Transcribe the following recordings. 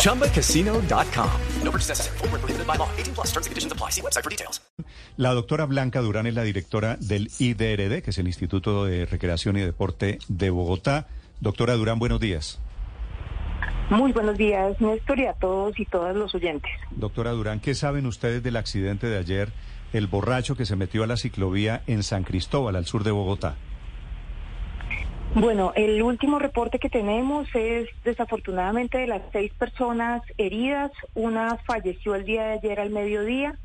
ChumbaCasino.com. No purchase necessary. Full prohibited by law. 18 plus terms and conditions apply. See website for details. La doctora Blanca Durán es la directora del IDRD, que es el Instituto de Recreación y Deporte de Bogotá. Doctora Durán, buenos días. Muy buenos días, Néstor, y a todos y todas los oyentes. Doctora Durán, ¿qué saben ustedes del accidente de ayer, el borracho que se metió a la ciclovía en San Cristóbal, al sur de Bogotá? Bueno, el último reporte que tenemos es desafortunadamente de las seis personas heridas, una falleció el día de ayer al mediodía,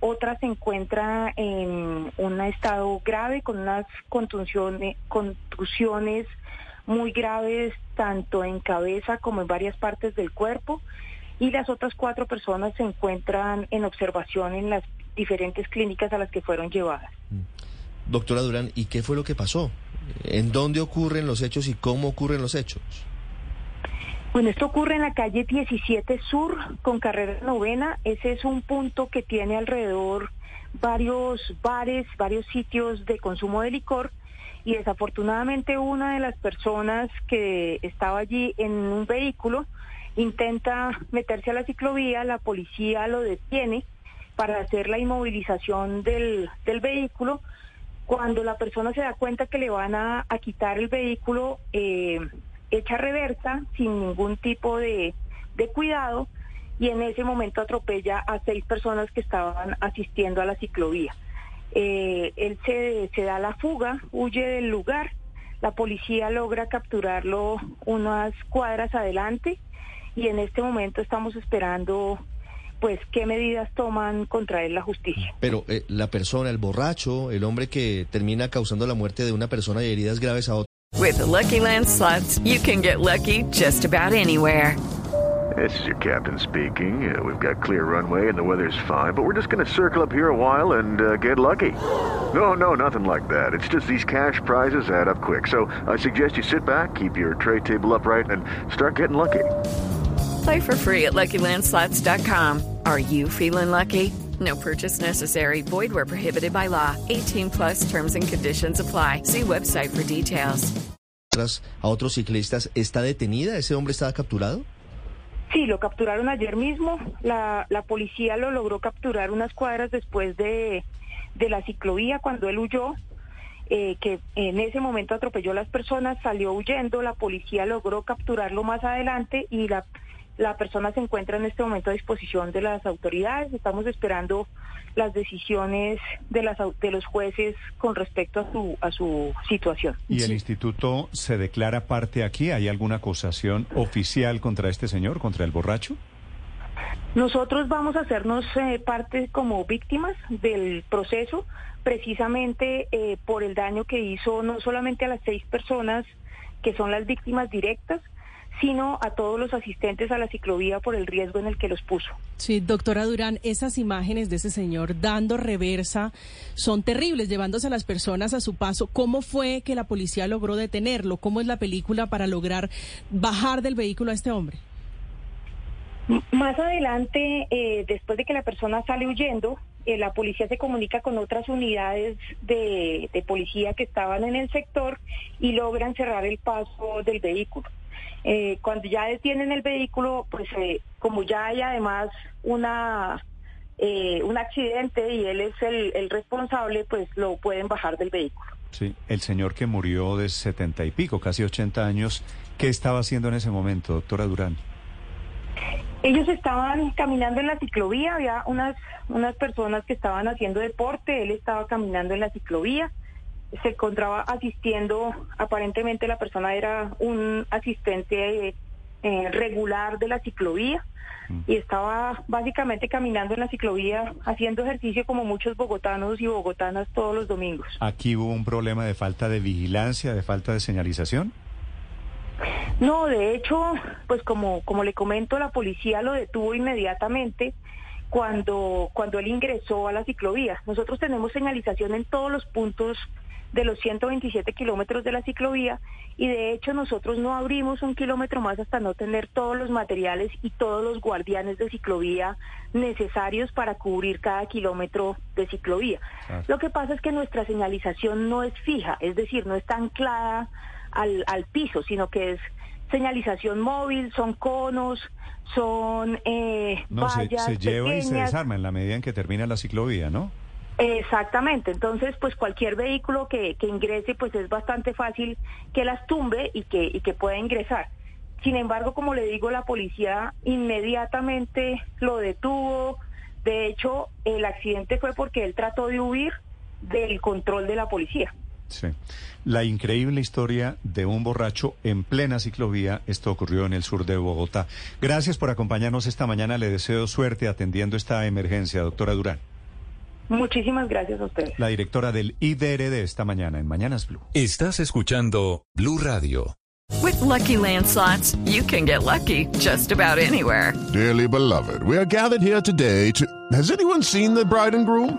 otra se encuentra en un estado grave con unas contusiones, contusiones muy graves tanto en cabeza como en varias partes del cuerpo y las otras cuatro personas se encuentran en observación en las diferentes clínicas a las que fueron llevadas. Doctora Durán, ¿y qué fue lo que pasó? ¿En dónde ocurren los hechos y cómo ocurren los hechos? Bueno, esto ocurre en la calle 17 Sur con carrera novena. Ese es un punto que tiene alrededor varios bares, varios sitios de consumo de licor y desafortunadamente una de las personas que estaba allí en un vehículo intenta meterse a la ciclovía, la policía lo detiene para hacer la inmovilización del, del vehículo. Cuando la persona se da cuenta que le van a, a quitar el vehículo, eh, echa reversa sin ningún tipo de, de cuidado y en ese momento atropella a seis personas que estaban asistiendo a la ciclovía. Eh, él se, se da la fuga, huye del lugar, la policía logra capturarlo unas cuadras adelante y en este momento estamos esperando pues qué medidas toman contra él la justicia. Pero eh, la persona, el borracho, el hombre que termina causando la muerte de una persona y heridas graves a otra. With the Lucky Land slots, you can get lucky just about anywhere. This is your captain speaking. Uh, we've got clear runway and the weather's fine, but we're just going to circle up here a while and uh, get lucky. No, no, nothing like that. It's just these cash prizes add up quick. So I suggest you sit back, keep your tray table upright, and start getting lucky. Play for free at LuckyLandSlots.com. Are you feeling lucky? No purchase necessary. Void where prohibited by law. 18 plus terms and conditions apply. See website for details. A otros ciclistas, ¿está detenida? ¿Ese hombre estaba capturado? Sí, lo capturaron ayer mismo. La, la policía lo logró capturar unas cuadras después de, de la ciclovía cuando él huyó. Eh, que en ese momento atropelló a las personas, salió huyendo, la policía logró capturarlo más adelante y la la persona se encuentra en este momento a disposición de las autoridades. Estamos esperando las decisiones de, las, de los jueces con respecto a su, a su situación. ¿Y el instituto se declara parte aquí? ¿Hay alguna acusación oficial contra este señor, contra el borracho? Nosotros vamos a hacernos eh, parte como víctimas del proceso, precisamente eh, por el daño que hizo no solamente a las seis personas que son las víctimas directas, sino a todos los asistentes a la ciclovía por el riesgo en el que los puso. Sí, doctora Durán, esas imágenes de ese señor dando reversa son terribles, llevándose a las personas a su paso. ¿Cómo fue que la policía logró detenerlo? ¿Cómo es la película para lograr bajar del vehículo a este hombre? Más adelante, eh, después de que la persona sale huyendo, eh, la policía se comunica con otras unidades de, de policía que estaban en el sector y logran cerrar el paso del vehículo. Eh, cuando ya detienen el vehículo, pues eh, como ya hay además una eh, un accidente y él es el, el, responsable, pues lo pueden bajar del vehículo. Sí, el señor que murió de setenta y pico, casi ochenta años, ¿qué estaba haciendo en ese momento, doctora Durán? Ellos estaban caminando en la ciclovía, había unas, unas personas que estaban haciendo deporte, él estaba caminando en la ciclovía se encontraba asistiendo, aparentemente la persona era un asistente eh, regular de la ciclovía y estaba básicamente caminando en la ciclovía haciendo ejercicio como muchos bogotanos y bogotanas todos los domingos. ¿Aquí hubo un problema de falta de vigilancia, de falta de señalización? No, de hecho, pues como, como le comento, la policía lo detuvo inmediatamente cuando, cuando él ingresó a la ciclovía. Nosotros tenemos señalización en todos los puntos de los 127 kilómetros de la ciclovía y de hecho nosotros no abrimos un kilómetro más hasta no tener todos los materiales y todos los guardianes de ciclovía necesarios para cubrir cada kilómetro de ciclovía. Lo que pasa es que nuestra señalización no es fija, es decir, no está anclada al, al piso, sino que es señalización móvil, son conos, son eh, no, vallas se, se lleva y se desarma en la medida en que termina la ciclovía, ¿no? Exactamente, entonces pues cualquier vehículo que, que ingrese pues es bastante fácil que las tumbe y que, y que pueda ingresar. Sin embargo, como le digo, la policía inmediatamente lo detuvo. De hecho, el accidente fue porque él trató de huir del control de la policía. Sí. La increíble historia de un borracho en plena ciclovía. Esto ocurrió en el sur de Bogotá. Gracias por acompañarnos esta mañana. Le deseo suerte atendiendo esta emergencia, doctora Durán. Muchísimas gracias a ustedes. La directora del IDRD esta mañana en Mañanas Blue. Estás escuchando Blue Radio. With Lucky Land slots, you can get lucky just about anywhere. Dearly beloved, we are gathered here today to. Has anyone seen the bride and groom?